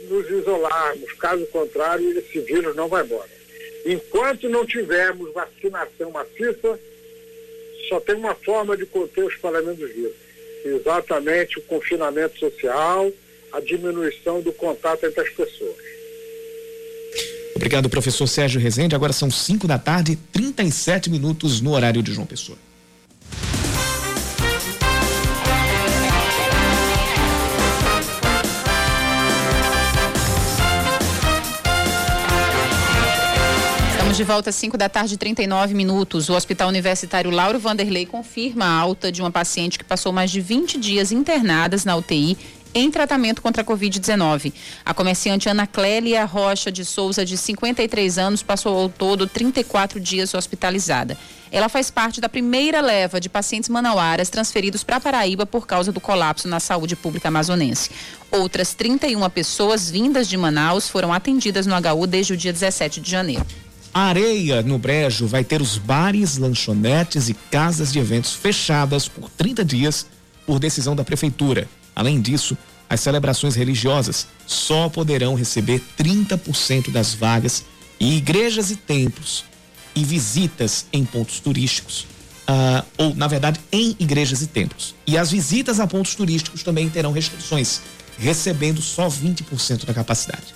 nos isolarmos, caso contrário, esse vírus não vai embora. Enquanto não tivermos vacinação maciça, só tem uma forma de conter o espalhamento do vírus. Exatamente o confinamento social, a diminuição do contato entre as pessoas. Obrigado, professor Sérgio Rezende. Agora são 5 da tarde, 37 minutos no horário de João Pessoa. Estamos de volta às 5 da tarde, 39 minutos. O Hospital Universitário Lauro Vanderlei confirma a alta de uma paciente que passou mais de 20 dias internadas na UTI em tratamento contra a Covid-19. A comerciante Ana Clélia Rocha de Souza, de 53 anos, passou ao todo 34 dias hospitalizada. Ela faz parte da primeira leva de pacientes manauaras transferidos para Paraíba por causa do colapso na saúde pública amazonense. Outras 31 pessoas vindas de Manaus foram atendidas no HU desde o dia 17 de janeiro. A areia no Brejo vai ter os bares, lanchonetes e casas de eventos fechadas por 30 dias por decisão da prefeitura. Além disso, as celebrações religiosas só poderão receber 30% das vagas e igrejas e templos e visitas em pontos turísticos, uh, ou na verdade em igrejas e templos. E as visitas a pontos turísticos também terão restrições. recebendo só 20% da capacidade.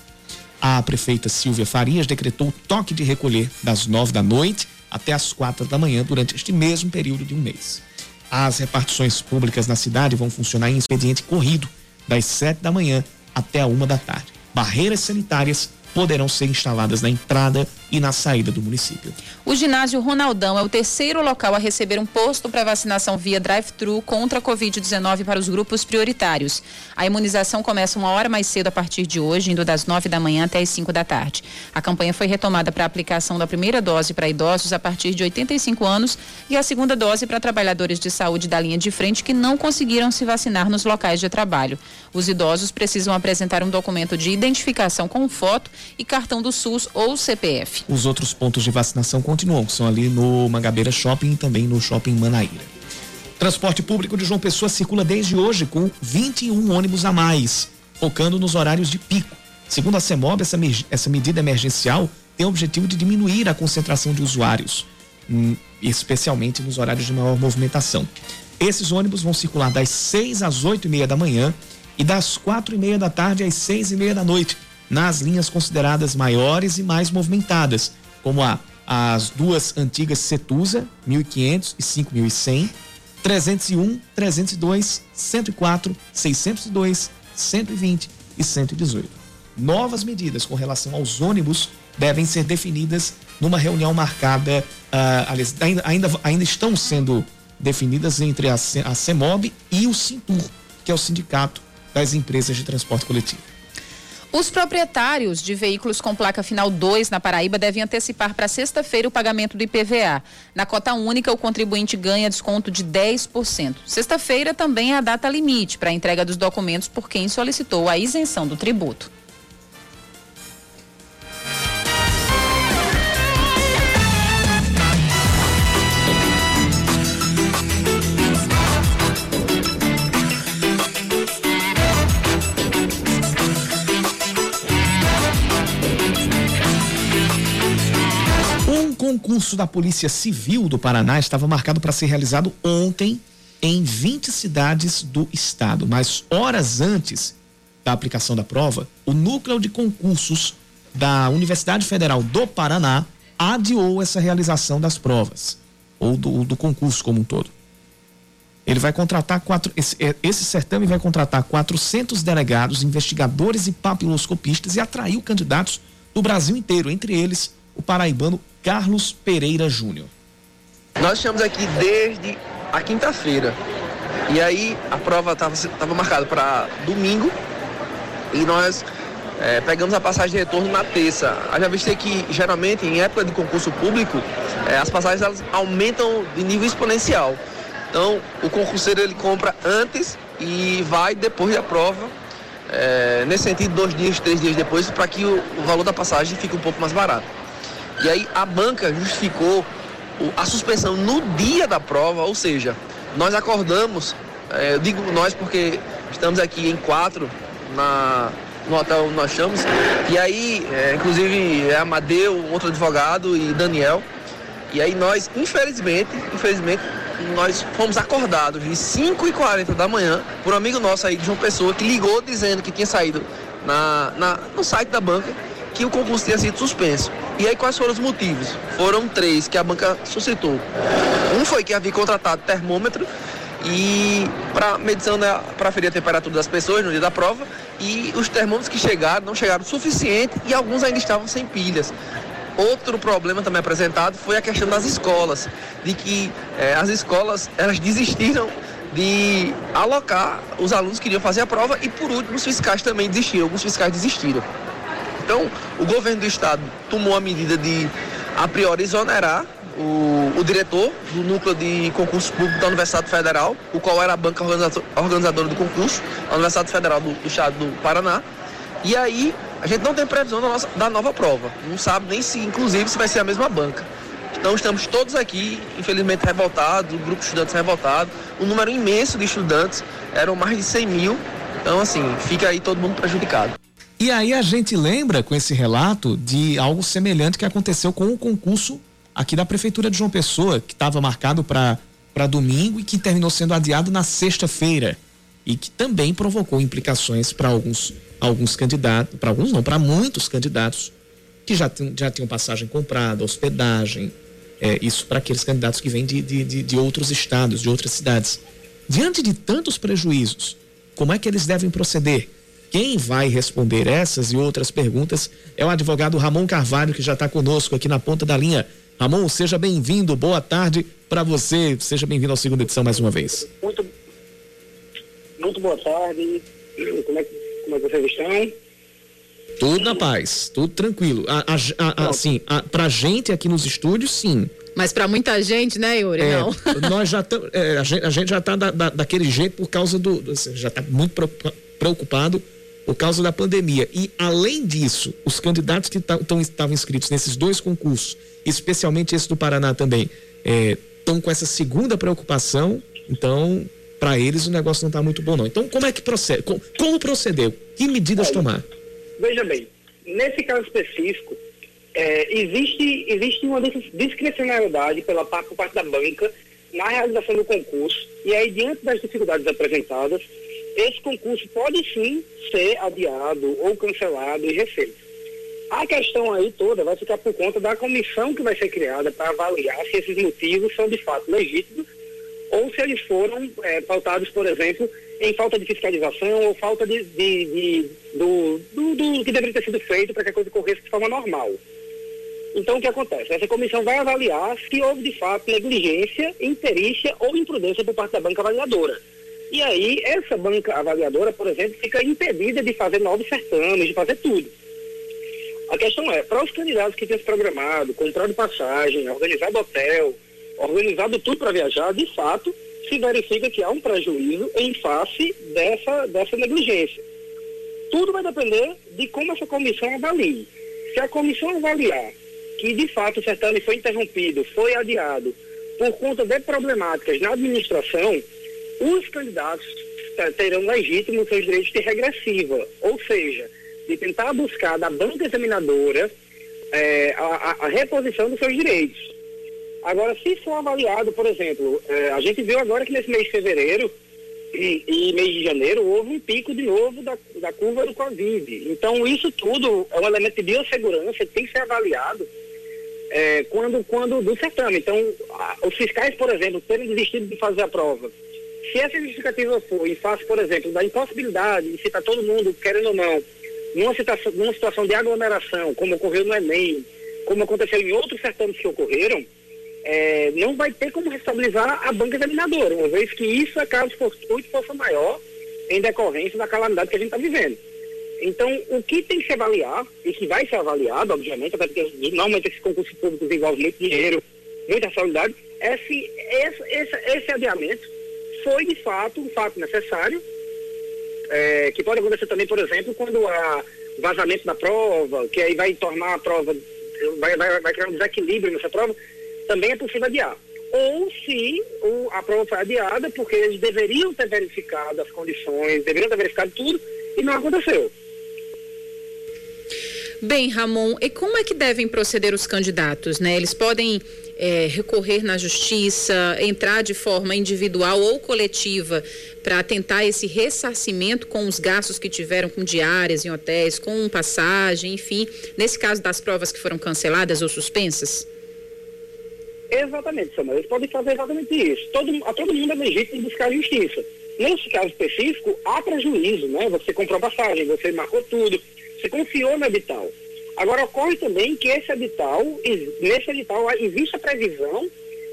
A prefeita Silvia Farias decretou toque de recolher das 9 da noite até as quatro da manhã durante este mesmo período de um mês. As repartições públicas na cidade vão funcionar em expediente corrido, das 7 da manhã até a uma da tarde. Barreiras sanitárias poderão ser instaladas na entrada e na saída do município. O ginásio Ronaldão é o terceiro local a receber um posto para vacinação via drive-thru contra a Covid-19 para os grupos prioritários. A imunização começa uma hora mais cedo a partir de hoje, indo das nove da manhã até as cinco da tarde. A campanha foi retomada para a aplicação da primeira dose para idosos a partir de 85 anos e a segunda dose para trabalhadores de saúde da linha de frente que não conseguiram se vacinar nos locais de trabalho. Os idosos precisam apresentar um documento de identificação com foto e cartão do SUS ou CPF. Os outros pontos de vacinação continuam, que são ali no Mangabeira Shopping e também no Shopping Manaíra. Transporte público de João Pessoa circula desde hoje com 21 ônibus a mais, focando nos horários de pico. Segundo a CEMOB, essa, essa medida emergencial tem o objetivo de diminuir a concentração de usuários, hum, especialmente nos horários de maior movimentação. Esses ônibus vão circular das 6 às 8 e meia da manhã e das quatro e meia da tarde às seis e meia da noite, nas linhas consideradas maiores e mais movimentadas, como a, as duas antigas Setusa, 1500 e 5100, 301, 302, 104, 602, 120 e 118. Novas medidas com relação aos ônibus devem ser definidas numa reunião marcada, uh, ainda, ainda, ainda estão sendo definidas entre a, a CEMOB e o Sintur, que é o sindicato das empresas de transporte coletivo. Os proprietários de veículos com placa final 2 na Paraíba devem antecipar para sexta-feira o pagamento do IPVA. Na cota única, o contribuinte ganha desconto de 10%. Sexta-feira também é a data limite para a entrega dos documentos por quem solicitou a isenção do tributo. Concurso da Polícia Civil do Paraná estava marcado para ser realizado ontem em 20 cidades do estado, mas horas antes da aplicação da prova, o núcleo de concursos da Universidade Federal do Paraná adiou essa realização das provas ou do, do concurso como um todo. Ele vai contratar quatro. Esse, é, esse, certame vai contratar 400 delegados, investigadores e papiloscopistas e atraiu candidatos do Brasil inteiro, entre eles o paraibano Carlos Pereira Júnior. Nós estamos aqui desde a quinta-feira. E aí a prova estava marcada para domingo e nós é, pegamos a passagem de retorno na terça. Já visto que geralmente em época de concurso público é, as passagens elas aumentam de nível exponencial. Então o concurseiro ele compra antes e vai depois da prova. É, nesse sentido, dois dias, três dias depois, para que o, o valor da passagem fique um pouco mais barato. E aí a banca justificou a suspensão no dia da prova, ou seja, nós acordamos, é, eu digo nós porque estamos aqui em quatro na, no hotel onde nós estamos, e aí, é, inclusive, é Amadeu, outro advogado e Daniel. E aí nós, infelizmente, infelizmente, nós fomos acordados de 5h40 da manhã por um amigo nosso aí de João Pessoa que ligou dizendo que tinha saído na, na, no site da banca que o concurso tinha sido suspenso. E aí quais foram os motivos? Foram três que a banca suscitou. Um foi que havia contratado termômetro e para medição para ferir a temperatura das pessoas no dia da prova e os termômetros que chegaram não chegaram o suficiente e alguns ainda estavam sem pilhas. Outro problema também apresentado foi a questão das escolas, de que eh, as escolas elas desistiram de alocar os alunos que iriam fazer a prova e por último os fiscais também desistiram, alguns fiscais desistiram. Então, o governo do estado tomou a medida de, a priori, exonerar o, o, diretor do núcleo de concurso público da Universidade Federal, o qual era a banca organizadora do concurso, a Universidade Federal do, do Estado do Paraná. E aí, a gente não tem previsão da, nossa, da nova prova. Não sabe nem se, inclusive, se vai ser a mesma banca. Então, estamos todos aqui, infelizmente, revoltados, o grupo de estudantes revoltado. Um número imenso de estudantes, eram mais de 100 mil. Então, assim, fica aí todo mundo prejudicado. E aí a gente lembra com esse relato de algo semelhante que aconteceu com o concurso aqui da prefeitura de João Pessoa, que estava marcado para domingo e que terminou sendo adiado na sexta-feira. e que também provocou implicações para alguns, alguns candidatos, para alguns não, para muitos candidatos que já, já tinham passagem comprada, hospedagem, é, isso para aqueles candidatos que vêm de, de, de outros estados, de outras cidades. Diante de tantos prejuízos, como é que eles devem proceder? Quem vai responder essas e outras perguntas é o advogado Ramon Carvalho, que já está conosco aqui na ponta da linha. Ramon, seja bem-vindo, boa tarde para você, seja bem-vindo ao segunda edição mais uma vez. Muito, muito boa tarde, como é, como é que vocês estão? Tudo na paz, tudo tranquilo. A, a, a, assim, a, pra gente aqui nos estúdios, sim. Mas para muita gente, né, Yuri? É, não. [laughs] Nós já estamos. É, a, gente, a gente já está da, da, daquele jeito por causa do. Assim, já está muito preocupado por causa da pandemia. E, além disso, os candidatos que estavam inscritos nesses dois concursos, especialmente esse do Paraná também, estão é, com essa segunda preocupação. Então, para eles, o negócio não está muito bom, não. Então, como é que procede? Como, como proceder? Que medidas tomar? Veja bem, nesse caso específico, é, existe, existe uma discrecionalidade pela parte, por parte da banca na realização do concurso, e aí, diante das dificuldades apresentadas, esse concurso pode sim ser adiado ou cancelado e refeito. A questão aí toda vai ficar por conta da comissão que vai ser criada para avaliar se esses motivos são de fato legítimos ou se eles foram é, pautados, por exemplo, em falta de fiscalização ou falta de, de, de do, do, do, que deveria ter sido feito para que a coisa corresse de forma normal. Então, o que acontece? Essa comissão vai avaliar se houve, de fato, negligência, imperícia ou imprudência por parte da banca avaliadora. E aí, essa banca avaliadora, por exemplo, fica impedida de fazer novos certames, de fazer tudo. A questão é, para os candidatos que têm se programado, comprado passagem, organizado hotel, organizado tudo para viajar, de fato, se verifica que há um prejuízo em face dessa, dessa negligência. Tudo vai depender de como essa comissão avalie. Se a comissão avaliar que de fato o certame foi interrompido, foi adiado por conta de problemáticas na administração, os candidatos terão legítimo seus direitos de regressiva, ou seja, de tentar buscar da banca examinadora é, a, a, reposição dos seus direitos. Agora, se for avaliado, por exemplo, é, a gente viu agora que nesse mês de fevereiro e, e, mês de janeiro houve um pico de novo da, da curva do Covid. Então, isso tudo é um elemento de biossegurança que tem que ser avaliado é, quando, quando do certame. Então, a, os fiscais, por exemplo, terem desistido de fazer a prova. Se essa justificativa for em face, por exemplo, da impossibilidade de citar todo mundo, querendo ou não, numa situação, numa situação de aglomeração, como ocorreu no Enem, como aconteceu em outros certames que ocorreram, é, não vai ter como restabilizar a banca examinadora, uma vez que isso é caso fortuito força maior em decorrência da calamidade que a gente está vivendo. Então, o que tem que se avaliar, e que vai ser avaliado, obviamente, até porque normalmente esse concurso público envolve muito dinheiro, muita responsabilidade, é se esse, esse, esse adiamento foi de fato um fato necessário, é, que pode acontecer também, por exemplo, quando há vazamento da prova, que aí vai tornar a prova, vai, vai, vai criar um desequilíbrio nessa prova, também é possível adiar. Ou se a prova foi adiada porque eles deveriam ter verificado as condições, deveriam ter verificado tudo e não aconteceu. Bem, Ramon, e como é que devem proceder os candidatos? Né? Eles podem é, recorrer na justiça, entrar de forma individual ou coletiva para tentar esse ressarcimento com os gastos que tiveram com diárias em hotéis, com passagem, enfim, nesse caso das provas que foram canceladas ou suspensas? Exatamente, Samuel. Eles podem fazer exatamente isso. Todo, a todo mundo é legítimo buscar justiça. Nesse caso específico, há prejuízo, né? Você comprou passagem, você marcou tudo, você confiou no edital. Agora, ocorre também que esse edital, nesse edital, existe a previsão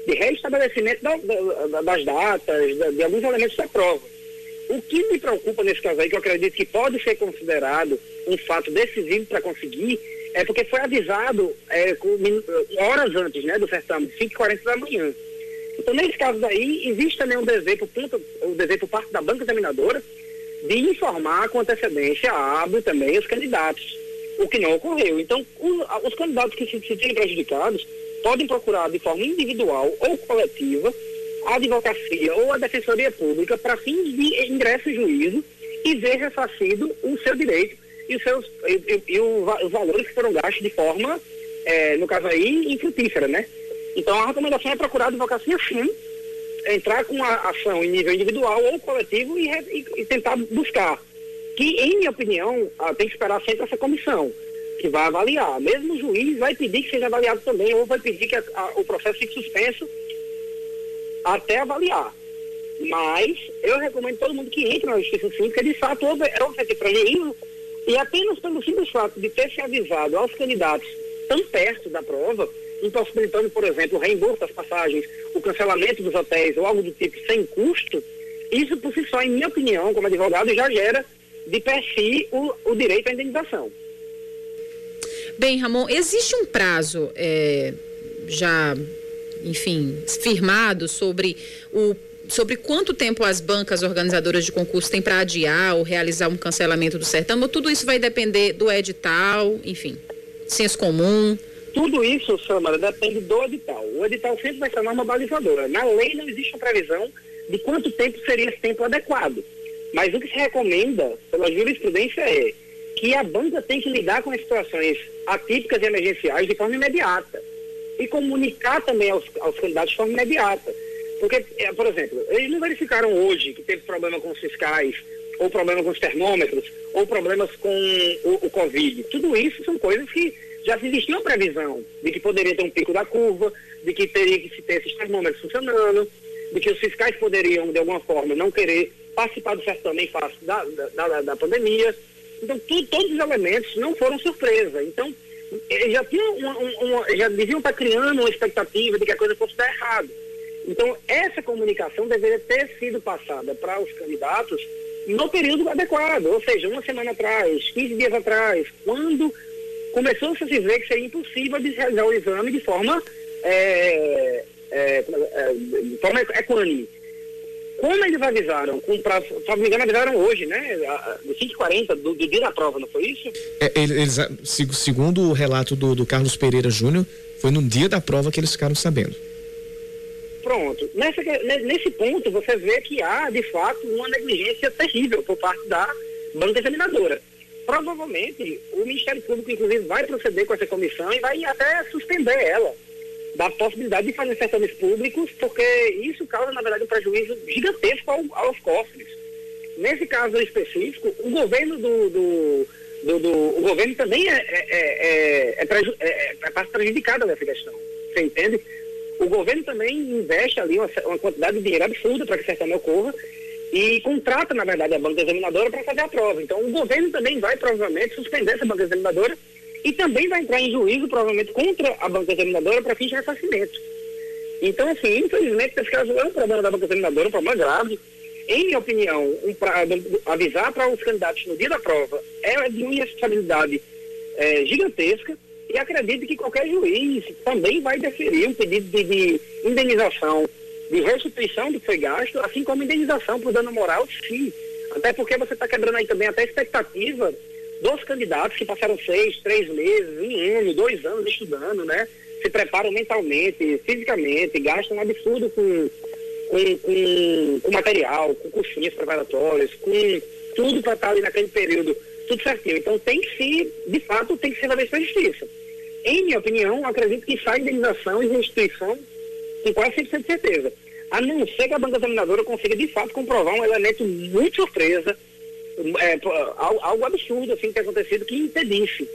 de reestabelecimento da, da, das datas, de, de alguns elementos da prova. O que me preocupa nesse caso aí, que eu acredito que pode ser considerado um fato decisivo para conseguir, é porque foi avisado é, com, horas antes né, do certame, 5h40 da manhã. Então, nesse caso daí, existe também um dever ponto, um dever por parte da banca examinadora de informar com antecedência a ABRO também os candidatos, o que não ocorreu. Então, os candidatos que se sentirem prejudicados podem procurar de forma individual ou coletiva a advocacia ou a defensoria pública para fins de ingresso em juízo e ver ressarcido o seu direito e os seus e, e, e os valores que foram gastos de forma, é, no caso aí, infrutífera, né? Então a recomendação é procurar advocacia sim entrar com a ação em nível individual ou coletivo e, e tentar buscar. Que, em minha opinião, ah, tem que esperar sempre essa comissão que vai avaliar. Mesmo o juiz vai pedir que seja avaliado também, ou vai pedir que a, a, o processo fique suspenso até avaliar. Mas eu recomendo todo mundo que entre na justiça sim, porque de fato houve, houve prejuízo e apenas pelo simples fato de ter se avisado aos candidatos tão perto da prova, impossibilitando, por exemplo, o reembolso das passagens, o cancelamento dos hotéis ou algo do tipo sem custo, isso por si só, em minha opinião, como advogado, já gera de per si o, o direito à indenização. Bem, Ramon, existe um prazo é, já, enfim, firmado sobre o sobre quanto tempo as bancas organizadoras de concurso têm para adiar ou realizar um cancelamento do certame? Ou tudo isso vai depender do edital, enfim, senso comum? Tudo isso, Samara, depende do edital. O edital sempre vai ser a norma balizadora. Na lei não existe uma previsão de quanto tempo seria esse tempo adequado. Mas o que se recomenda pela jurisprudência é que a banca tem que lidar com as situações atípicas e emergenciais de forma imediata e comunicar também aos, aos candidatos de forma imediata. Porque, é, por exemplo, eles não verificaram hoje que teve problema com os fiscais, ou problema com os termômetros, ou problemas com o, o Covid. Tudo isso são coisas que já existia uma previsão de que poderia ter um pico da curva, de que teria que se ter esses termômetros funcionando, de que os fiscais poderiam, de alguma forma, não querer participar do certame face da, da, da, pandemia. Então, tu, todos os elementos não foram surpresa. Então, eles já, tinham uma, uma, já deviam estar criando uma expectativa de que a coisa fosse dar errado. Então, essa comunicação deveria ter sido passada para os candidatos no período adequado, ou seja, uma semana atrás, 15 dias atrás, quando começou -se a se ver que seria impossível de realizar o exame de forma, é, é, é, de forma equânime. Como eles avisaram, com prazo, se não me engano, avisaram hoje, né? De 5h40 do, do, dia da prova, não foi isso? É, eles, segundo o relato do, do Carlos Pereira Júnior, foi no dia da prova que eles ficaram sabendo. Pronto. Nessa, nesse ponto, você vê que há, de fato, uma negligência terrível por parte da banca examinadora provavelmente o Ministério Público, inclusive, vai proceder com essa comissão e vai até suspender ela da possibilidade de fazer certames públicos, porque isso causa, na verdade, um prejuízo gigantesco ao, aos cofres. Nesse caso específico, o governo do, do, do, do o governo também é, é, é, é, preju, é, é parte prejudicada nessa questão. Você entende? O governo também investe ali uma, uma quantidade de dinheiro absurda para que certame ocorra e contrata, na verdade, a banca examinadora para fazer a prova. Então, o governo também vai, provavelmente, suspender essa banca examinadora e também vai entrar em juízo, provavelmente, contra a banca examinadora para fins de ressarcimento. Então, assim, infelizmente, esse caso é um problema da banca examinadora, um problema grave. Em minha opinião, um pra, avisar para os candidatos no dia da prova é de uma responsabilidade é, gigantesca e acredito que qualquer juiz também vai deferir um pedido de, de indenização de restituição do que foi gasto, assim como indenização por dano moral, sim. Até porque você está quebrando aí também até a expectativa dos candidatos que passaram seis, três meses, um ano, dois anos estudando, né? Se preparam mentalmente, fisicamente, gastam um absurdo com, com, com, com material, com cursinhas preparatórias, com tudo para estar ali naquele período, tudo certinho. Então tem que se, de fato, tem que ser pela justiça. Em minha opinião, acredito que sai indenização e restituição com quase 100% de certeza. A não ser que a banca examinadora consiga, de fato, comprovar um elemento muito surpresa, é, algo absurdo assim tem acontecido que impedisse.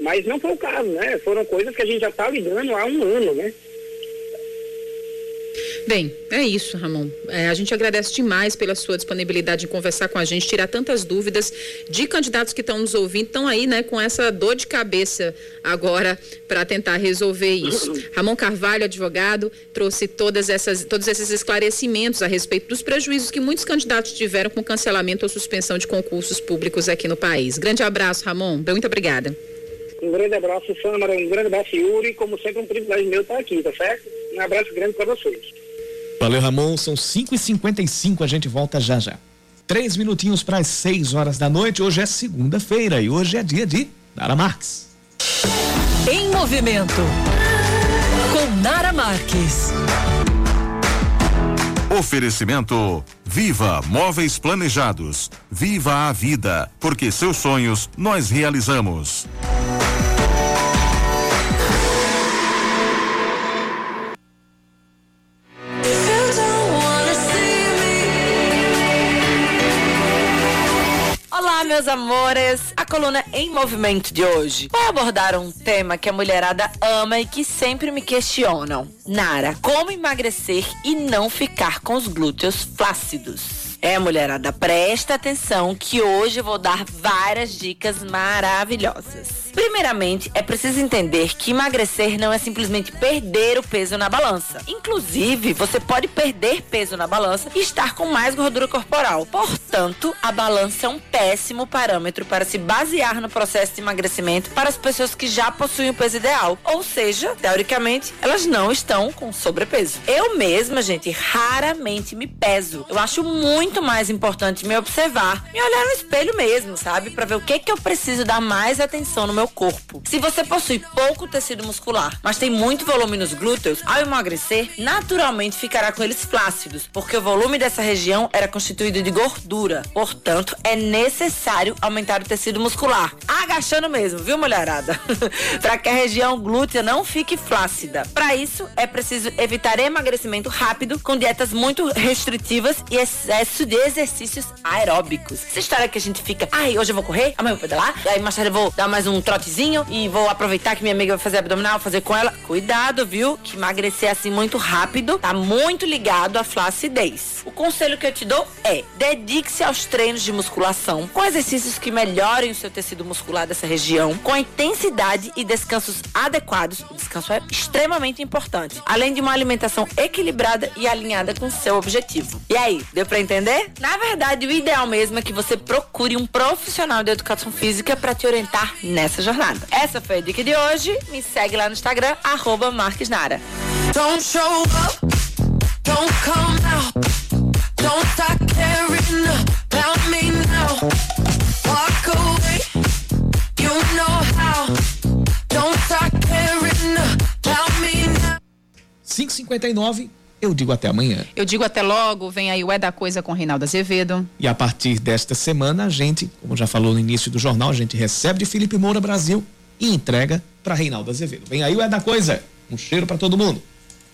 Mas não foi o caso, né? Foram coisas que a gente já está lidando há um ano, né? Bem, é isso, Ramon. É, a gente agradece demais pela sua disponibilidade em conversar com a gente, tirar tantas dúvidas de candidatos que estão nos ouvindo, estão aí, né, com essa dor de cabeça agora para tentar resolver isso. [clears throat] Ramon Carvalho, advogado, trouxe todas essas, todos esses esclarecimentos a respeito dos prejuízos que muitos candidatos tiveram com cancelamento ou suspensão de concursos públicos aqui no país. Grande abraço, Ramon. Muito obrigada. Um grande abraço, Samara. Um grande abraço, Yuri. Como sempre, um privilégio meu estar aqui, tá certo? Um abraço grande para vocês. Valeu, Ramon. São 5h55, a gente volta já já. Três minutinhos para as 6 horas da noite. Hoje é segunda-feira e hoje é dia de Nara Marques. Em movimento com Nara Marques. Oferecimento Viva Móveis Planejados. Viva a vida, porque seus sonhos nós realizamos. Meus amores! A coluna Em Movimento de hoje vai abordar um tema que a mulherada ama e que sempre me questionam. Nara, como emagrecer e não ficar com os glúteos flácidos? É, mulherada, presta atenção que hoje eu vou dar várias dicas maravilhosas. Primeiramente, é preciso entender que emagrecer não é simplesmente perder o peso na balança. Inclusive, você pode perder peso na balança e estar com mais gordura corporal. Portanto, a balança é um péssimo parâmetro para se basear no processo de emagrecimento para as pessoas que já possuem o peso ideal. Ou seja, teoricamente, elas não estão com sobrepeso. Eu mesma, gente, raramente me peso. Eu acho muito mais importante me observar, me olhar no espelho mesmo, sabe? Para ver o que que eu preciso dar mais atenção no meu corpo. Se você possui pouco tecido muscular, mas tem muito volume nos glúteos, ao emagrecer, naturalmente ficará com eles flácidos, porque o volume dessa região era constituído de gordura. Portanto, é necessário aumentar o tecido muscular, agachando mesmo, viu, mulherada? [laughs] para que a região glútea não fique flácida. Para isso, é preciso evitar emagrecimento rápido com dietas muito restritivas e excesso de exercícios aeróbicos. Essa história que a gente fica, ai, hoje eu vou correr, amanhã eu vou pedalar, aí mais tarde eu vou dar mais um trotezinho e vou aproveitar que minha amiga vai fazer abdominal, fazer com ela. Cuidado, viu? Que emagrecer assim muito rápido tá muito ligado à flacidez. O conselho que eu te dou é: dedique-se aos treinos de musculação com exercícios que melhorem o seu tecido muscular dessa região, com intensidade e descansos adequados. O descanso é extremamente importante, além de uma alimentação equilibrada e alinhada com o seu objetivo. E aí, deu para entender? Na verdade, o ideal mesmo é que você procure um profissional de educação física para te orientar nessa jornada. Essa foi a dica de hoje. Me segue lá no Instagram, arroba Marques Nara. Don't show up, don't come out, don't start caring about me now. Walk away, you know how, don't start caring about me now. 559 eu digo até amanhã. Eu digo até logo, vem aí o É da Coisa com Reinaldo Azevedo. E a partir desta semana, a gente, como já falou no início do jornal, a gente recebe de Felipe Moura Brasil e entrega para Reinaldo Azevedo. Vem aí o É da Coisa. Um cheiro para todo mundo.